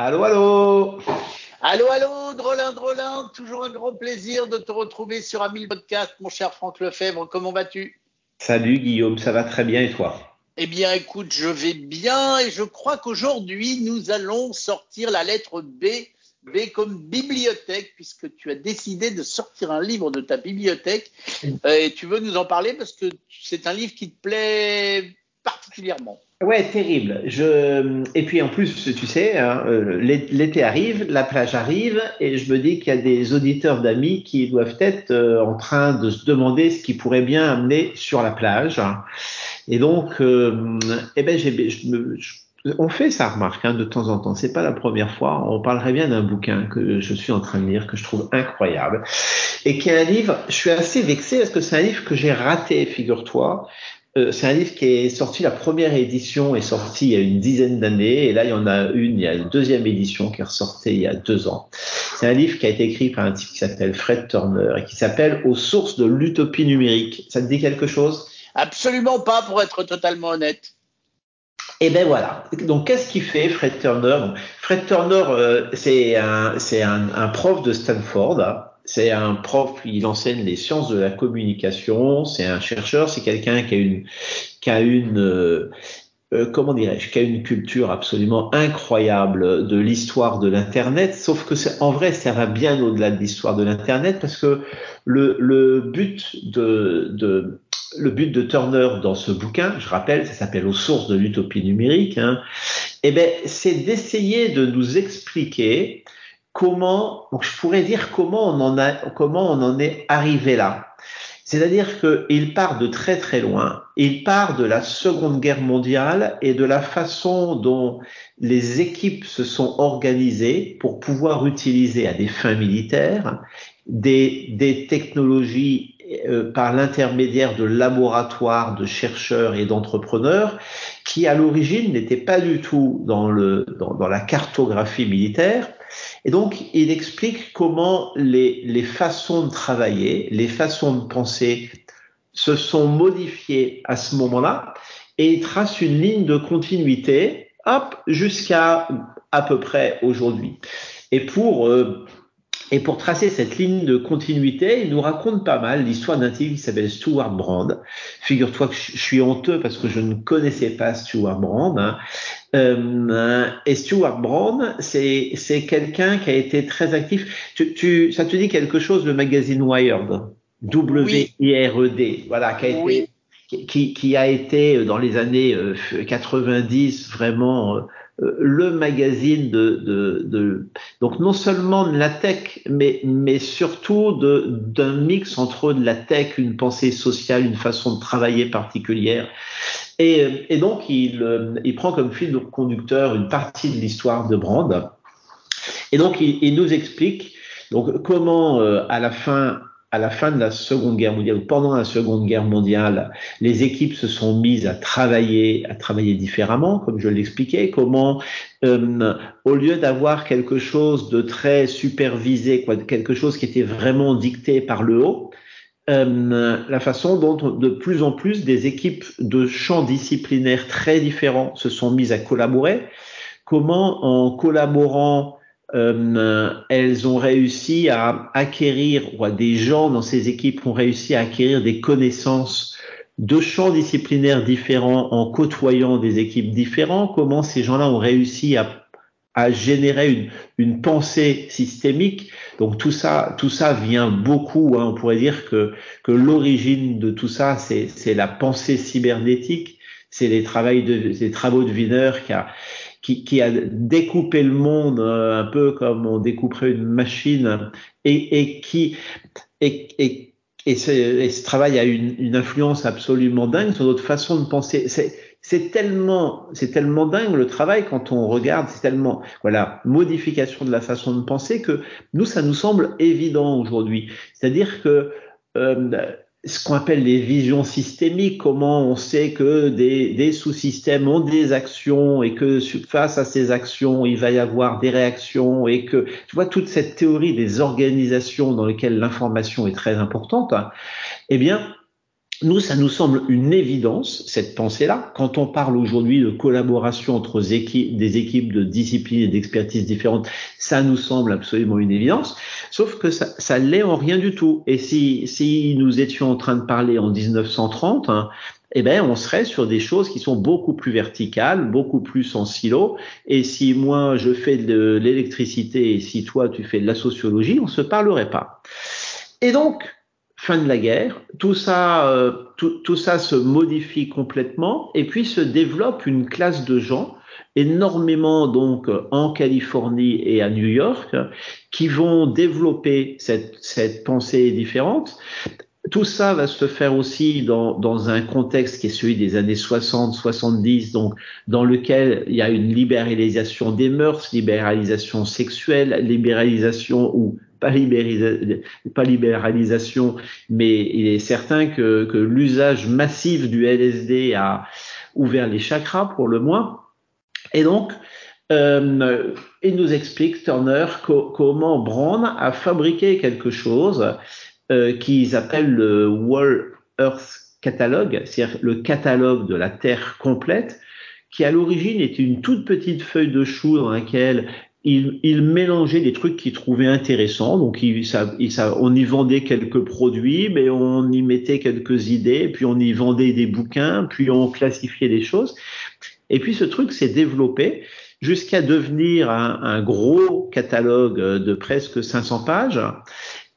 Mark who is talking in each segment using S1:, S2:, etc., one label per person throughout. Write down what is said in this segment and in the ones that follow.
S1: Allô, allô.
S2: Allô, allô, Drolin, Drolin, toujours un grand plaisir de te retrouver sur Amil Podcast, mon cher Franck Lefebvre, comment vas-tu?
S1: Salut Guillaume, ça va très bien et toi?
S2: Eh bien écoute, je vais bien et je crois qu'aujourd'hui nous allons sortir la lettre B, B comme bibliothèque, puisque tu as décidé de sortir un livre de ta bibliothèque. Euh, et tu veux nous en parler parce que c'est un livre qui te plaît particulièrement.
S1: Ouais, terrible. Je et puis en plus, tu sais, hein, euh, l'été arrive, la plage arrive, et je me dis qu'il y a des auditeurs d'amis qui doivent être euh, en train de se demander ce qu'ils pourraient bien amener sur la plage. Et donc, euh, eh ben, j'ai, je me, on fait ça, remarque, hein, de temps en temps. C'est pas la première fois. On parlerait bien d'un bouquin que je suis en train de lire, que je trouve incroyable, et qui est un livre. Je suis assez vexé parce que c'est un livre que j'ai raté, figure-toi. Euh, c'est un livre qui est sorti, la première édition est sortie il y a une dizaine d'années, et là il y en a une, il y a une deuxième édition qui est ressortie il y a deux ans. C'est un livre qui a été écrit par un type qui s'appelle Fred Turner et qui s'appelle Aux sources de l'utopie numérique. Ça te dit quelque chose?
S2: Absolument pas, pour être totalement honnête.
S1: Et ben voilà. Donc qu'est-ce qu'il fait Fred Turner? Fred Turner, euh, c'est un, un, un, prof de Stanford. C'est un prof, il enseigne les sciences de la communication. C'est un chercheur. C'est quelqu'un qui a une, qui a une, euh, euh comment dirais-je, qui a une culture absolument incroyable de l'histoire de l'internet. Sauf que en vrai, ça va bien au-delà de l'histoire de l'internet parce que le, le but de, de le but de Turner dans ce bouquin, je rappelle, ça s'appelle Aux sources de l'utopie numérique, hein, eh ben, c'est d'essayer de nous expliquer comment, donc je pourrais dire comment on en a, comment on en est arrivé là. C'est-à-dire qu'il part de très très loin. Il part de la Seconde Guerre mondiale et de la façon dont les équipes se sont organisées pour pouvoir utiliser à des fins militaires des, des technologies euh, par l'intermédiaire de laboratoires de chercheurs et d'entrepreneurs qui à l'origine n'étaient pas du tout dans, la cartographie militaire. Et donc il explique comment les, façons de travailler, les façons de penser se sont modifiées à ce moment-là et il trace une ligne de continuité jusqu'à à peu près aujourd'hui. Et pour euh, et pour tracer cette ligne de continuité, il nous raconte pas mal l'histoire d'un type qui s'appelle Stuart Brand. Figure-toi que je suis honteux parce que je ne connaissais pas Stuart Brand. Hein. Euh, et Stuart Brand, c'est c'est quelqu'un qui a été très actif. Tu, tu, ça te dit quelque chose le magazine Wired, W-I-R-E-D, voilà, qui a été qui, qui, a été dans les années 90 euh, vraiment euh, le magazine de, de, de, donc non seulement de la tech, mais, mais surtout d'un mix entre de la tech, une pensée sociale, une façon de travailler particulière. Et, et donc il, il prend comme fil conducteur une partie de l'histoire de Brand. Et donc il, il nous explique donc comment euh, à la fin à la fin de la Seconde Guerre mondiale ou pendant la Seconde Guerre mondiale, les équipes se sont mises à travailler, à travailler différemment, comme je l'expliquais. Comment, euh, au lieu d'avoir quelque chose de très supervisé, quoi, quelque chose qui était vraiment dicté par le haut, euh, la façon dont de plus en plus des équipes de champs disciplinaires très différents se sont mises à collaborer. Comment, en collaborant euh, elles ont réussi à acquérir, ou des gens dans ces équipes ont réussi à acquérir des connaissances de champs disciplinaires différents en côtoyant des équipes différentes, comment ces gens-là ont réussi à, à générer une, une, pensée systémique. Donc tout ça, tout ça vient beaucoup. Hein, on pourrait dire que, que l'origine de tout ça, c'est la pensée cybernétique, c'est les, de, les travaux de Wiener qui a, qui, qui, a découpé le monde euh, un peu comme on découperait une machine et, et qui et, et, et, ce, et, ce, travail a une, une, influence absolument dingue sur notre façon de penser. C'est tellement, c'est tellement dingue le travail quand on regarde, c'est tellement, voilà, modification de la façon de penser que nous, ça nous semble évident aujourd'hui. C'est-à-dire que euh, ce qu'on appelle les visions systémiques, comment on sait que des, sous-systèmes ont des actions et que face à ces actions, il va y avoir des réactions et que, tu vois, toute cette théorie des organisations dans lesquelles l'information est très importante, eh bien, nous, ça nous semble une évidence, cette pensée-là. Quand on parle aujourd'hui de collaboration entre des équipes de disciplines et d'expertises différentes, ça nous semble absolument une évidence. Sauf que ça, ça l'est en rien du tout. Et si, si nous étions en train de parler en 1930, hein, eh ben, on serait sur des choses qui sont beaucoup plus verticales, beaucoup plus en silo. Et si moi, je fais de l'électricité et si toi, tu fais de la sociologie, on se parlerait pas. Et donc, fin de la guerre, tout ça, euh, tout, tout, ça se modifie complètement et puis se développe une classe de gens énormément donc en Californie et à New York qui vont développer cette, cette pensée différente. Tout ça va se faire aussi dans, dans un contexte qui est celui des années 60, 70, donc dans lequel il y a une libéralisation des mœurs, libéralisation sexuelle, libéralisation ou pas, libéralisation, mais il est certain que, l'usage massif du LSD a ouvert les chakras pour le moins. Et donc, euh, il nous explique, Turner, comment Brown a fabriqué quelque chose euh, qu'ils appellent le World Earth Catalogue, c'est-à-dire le catalogue de la Terre complète, qui à l'origine était une toute petite feuille de chou dans laquelle il, mélangeait des trucs qu'il trouvait intéressants. Donc, on y vendait quelques produits, mais on y mettait quelques idées, puis on y vendait des bouquins, puis on classifiait des choses. Et puis, ce truc s'est développé jusqu'à devenir un, gros catalogue de presque 500 pages.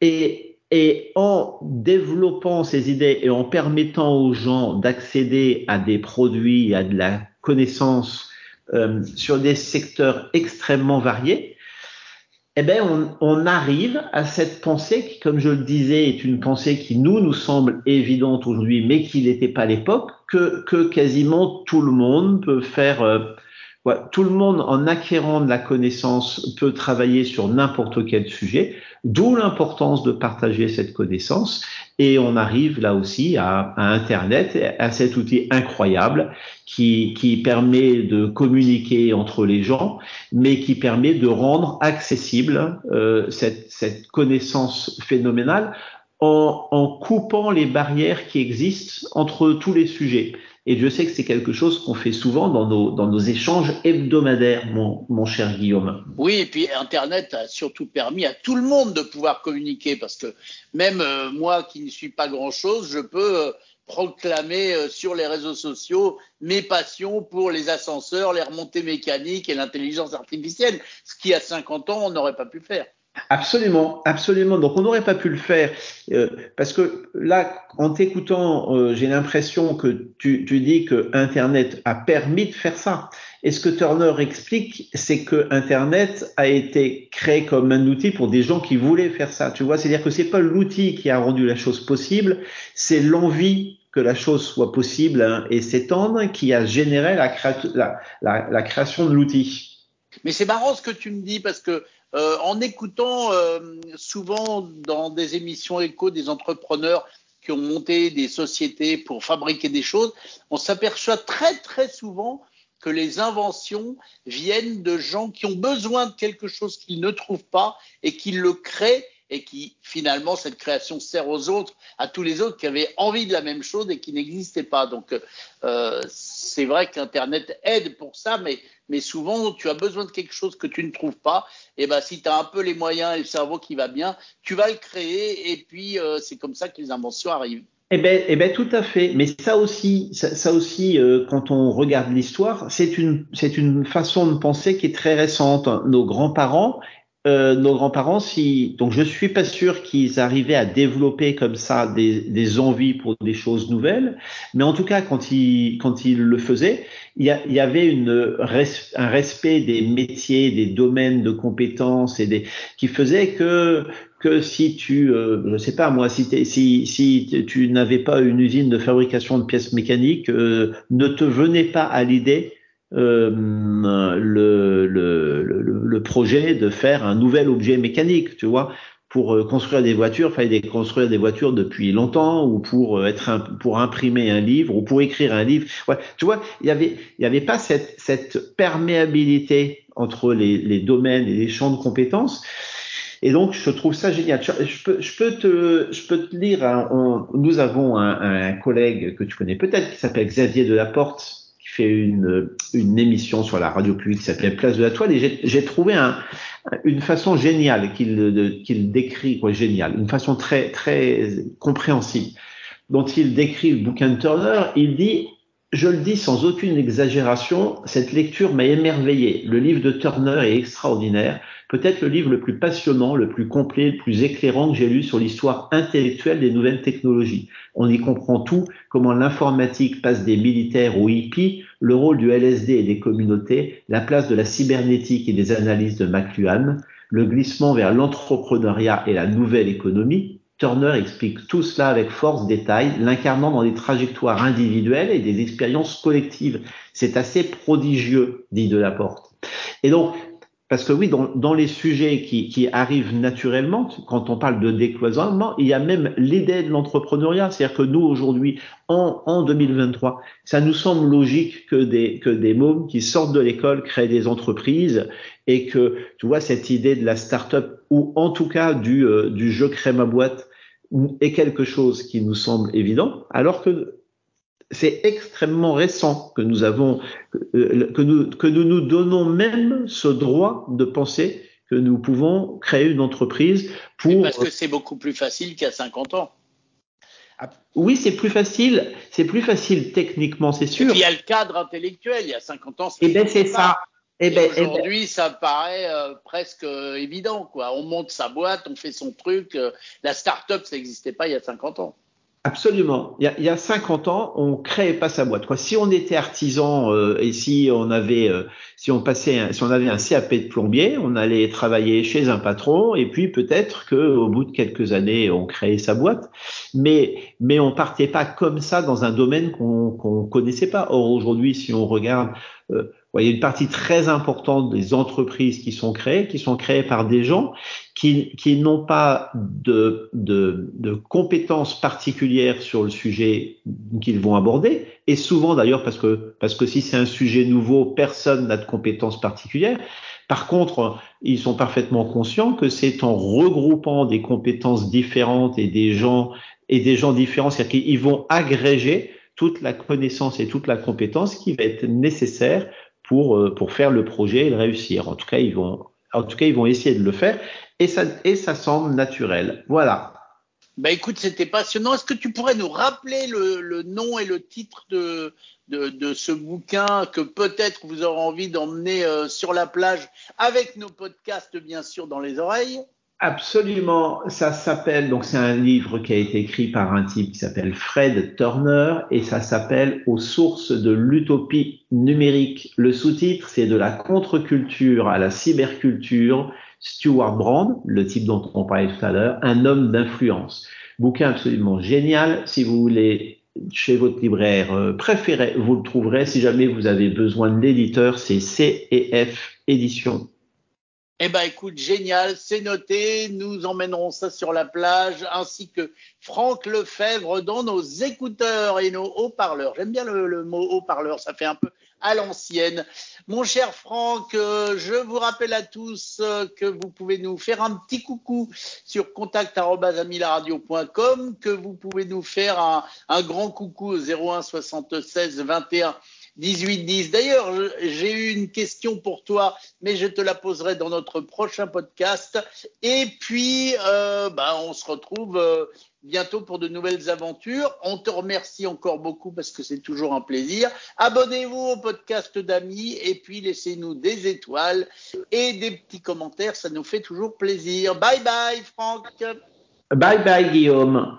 S1: Et en développant ces idées et en permettant aux gens d'accéder à des produits, à de la connaissance euh, sur des secteurs extrêmement variés, eh ben on, on, arrive à cette pensée qui, comme je le disais, est une pensée qui nous nous semble évidente aujourd'hui, mais qui n'était pas à l'époque, que, que quasiment tout le monde peut faire. Tout le monde, en acquérant de la connaissance, peut travailler sur n'importe quel sujet. D'où l'importance de partager cette connaissance. Et on arrive là aussi à, Internet, à cet outil incroyable qui, permet de communiquer entre les gens, mais qui permet de rendre accessible euh, cette, connaissance phénoménale en, coupant les barrières qui existent entre tous les sujets. Et je sais que c'est quelque chose qu'on fait souvent dans nos, échanges hebdomadaires, mon, mon, cher Guillaume.
S2: Oui, et puis Internet a surtout permis à tout le monde de pouvoir communiquer, parce que même euh, moi qui ne suis pas grand-chose, je peux euh, proclamer euh, sur les réseaux sociaux mes passions pour les ascenseurs, les remontées mécaniques et l'intelligence artificielle, ce qui à 50 ans on n'aurait pas pu faire.
S1: Absolument, absolument. Donc on n'aurait pas pu le faire euh, parce que là, en t'écoutant, euh, j'ai l'impression que tu, tu, dis que Internet a permis de faire ça. Et ce que Turner explique, c'est que Internet a été créé comme un outil pour des gens qui voulaient faire ça. Tu vois, c'est-à-dire que c'est pas l'outil qui a rendu la chose possible, c'est l'envie que la chose soit possible hein, et s'étendre qui a généré la, la création de l'outil.
S2: Mais c'est marrant ce que tu me dis parce que euh, en écoutant euh, souvent dans des émissions écho des entrepreneurs qui ont monté des sociétés pour fabriquer des choses, on s'aperçoit très très souvent que les inventions viennent de gens qui ont besoin de quelque chose qu'ils ne trouvent pas et qui le créent et qui finalement cette création sert aux autres, à tous les autres qui avaient envie de la même chose et qui n'existaient pas. Donc euh, c'est vrai qu'Internet aide pour ça, mais, mais souvent tu as besoin de quelque chose que tu ne trouves pas. Et ben si tu as un peu les moyens et le cerveau qui va bien, tu vas le créer et puis euh, c'est comme ça que les inventions arrivent.
S1: Eh ben, eh ben, tout à fait. Mais ça aussi, ça, aussi, euh, quand on regarde l'histoire, c'est une, c'est une façon de penser qui est très récente. Nos grands-parents euh, nos grands-parents, si donc je suis pas sûr qu'ils arrivaient à développer comme ça des, des, envies pour des choses nouvelles, mais en tout cas quand ils quand ils le faisaient, il y, avait une un respect des métiers, des domaines de compétences et des qui faisait que que si tu euh, je sais pas moi si si si tu n'avais pas une usine de fabrication de pièces mécaniques, euh, ne te venait pas à l'idée euh, le, le, le, le, projet de faire un nouvel objet mécanique, tu vois. Pour euh, construire des voitures, il fallait construire des voitures depuis longtemps, ou pour euh, être un, pour imprimer un livre, ou pour écrire un livre. Ouais, tu vois, il y avait, il y avait pas cette, cette perméabilité entre les, les domaines et les champs de compétences. Et donc, je trouve ça génial. Je peux, je peux te, je peux te lire. nous avons un, un, collègue que tu connais peut-être qui s'appelle Xavier Delaporte, fait une, une émission sur la radio publique qui s'appelle Place de la Toile. Et j'ai trouvé un, une façon géniale qu'il qu'il décrit, quoi, génial, une façon très, très compréhensible dont il décrit le bouquin de Turner. Il dit je le dis sans aucune exagération, cette lecture m'a émerveillé. Le livre de Turner est extraordinaire, peut-être le livre le plus passionnant, le plus complet, le plus éclairant que j'ai lu sur l'histoire intellectuelle des nouvelles technologies. On y comprend tout, comment l'informatique passe des militaires aux hippies, le rôle du LSD et des communautés, la place de la cybernétique et des analyses de McLuhan, le glissement vers l'entrepreneuriat et la nouvelle économie, Turner explique tout cela avec force, détail, l'incarnant dans des trajectoires individuelles et des expériences collectives. C'est assez prodigieux, dit Delaporte. Et donc, parce que oui, dans, dans les sujets qui, qui, arrivent naturellement, quand on parle de décloisonnement, il y a même l'idée de l'entrepreneuriat. C'est-à-dire que nous, aujourd'hui, en, en 2023, ça nous semble logique que des, que des mômes qui sortent de l'école créent des entreprises et que, tu vois, cette idée de la start-up ou en tout cas du, euh, du je crée ma boîte est quelque chose qui nous semble évident, alors que c'est extrêmement récent que nous avons, euh, que nous, que nous nous donnons même ce droit de penser que nous pouvons créer une entreprise pour.
S2: parce que c'est beaucoup plus facile qu'il y a 50 ans.
S1: Ah, oui, c'est plus facile. C'est plus facile techniquement, c'est sûr. Et
S2: puis il y a le cadre intellectuel. Il y a 50 ans.
S1: Eh ben c'est ça.
S2: Eh ben, eh ben, aujourd'hui, ça paraît euh, presque euh, évident. Quoi. On monte sa boîte, on fait son truc. la start-up, ça n'existait pas il y a 50 ans.
S1: Absolument. Il y, a, il y a 50 ans, on créait pas sa boîte. Quoi. Si on était artisan euh, et si on avait, euh, si on passait, si on avait un CAP de plombier, on allait travailler chez un patron et puis peut-être que au bout de quelques années, on créait sa boîte. Mais mais on partait pas comme ça dans un domaine qu'on qu'on connaissait pas. Or aujourd'hui, si on regarde euh, il y a une partie très importante des entreprises qui sont créées, qui sont créées par des gens qui, qui n'ont pas de, de, de, compétences particulières sur le sujet qu'ils vont aborder. Et souvent d'ailleurs parce que, parce que si c'est un sujet nouveau, personne n'a de compétences particulières. Par contre, ils sont parfaitement conscients que c'est en regroupant des compétences différentes et des gens et des gens différents, c'est-à-dire qu'ils vont agréger toute la connaissance et toute la compétence qui va être nécessaire pour, euh, pour faire le projet et le réussir. En tout cas, ils vont, en tout cas, ils vont essayer de le faire et ça, et ça semble naturel. Voilà.
S2: Bah écoute, c'était passionnant. Est-ce que tu pourrais nous rappeler le, le nom et le titre de, de, de ce bouquin que peut-être vous aurez envie d'emmener euh, sur la plage avec nos podcasts, bien sûr, dans les oreilles?
S1: Absolument, ça s'appelle, donc c'est un livre qui a été écrit par un type qui s'appelle Fred Turner et ça s'appelle Aux sources de l'utopie numérique. Le sous-titre, c'est de la contre-culture à la cyberculture, Stuart Brand, le type dont on parlait tout à l'heure, un homme d'influence. Bouquin absolument génial. Si vous voulez chez votre libraire euh, préféré, vous le trouverez. Si jamais vous avez besoin de l'éditeur, c'est CEF Édition.
S2: Eh ben, écoute, génial, c'est noté. Nous emmènerons ça sur la plage, ainsi que Franck Lefebvre dans nos écouteurs et nos haut-parleurs. J'aime bien le, mot haut-parleur, ça fait un peu à l'ancienne. Mon cher Franck, euh, je vous rappelle à tous euh, que vous pouvez nous faire un petit coucou sur contact@amilaradio.com, que vous pouvez nous faire un, grand coucou au 01 76 21 18-10. D'ailleurs, j'ai eu une question pour toi, mais je te la poserai dans notre prochain podcast. Et puis, euh, bah, on se retrouve euh, bientôt pour de nouvelles aventures. On te remercie encore beaucoup parce que c'est toujours un plaisir. Abonnez-vous au podcast d'amis et puis laissez-nous des étoiles et des petits commentaires. Ça nous fait toujours plaisir. Bye bye, Franck.
S1: Bye bye, Guillaume.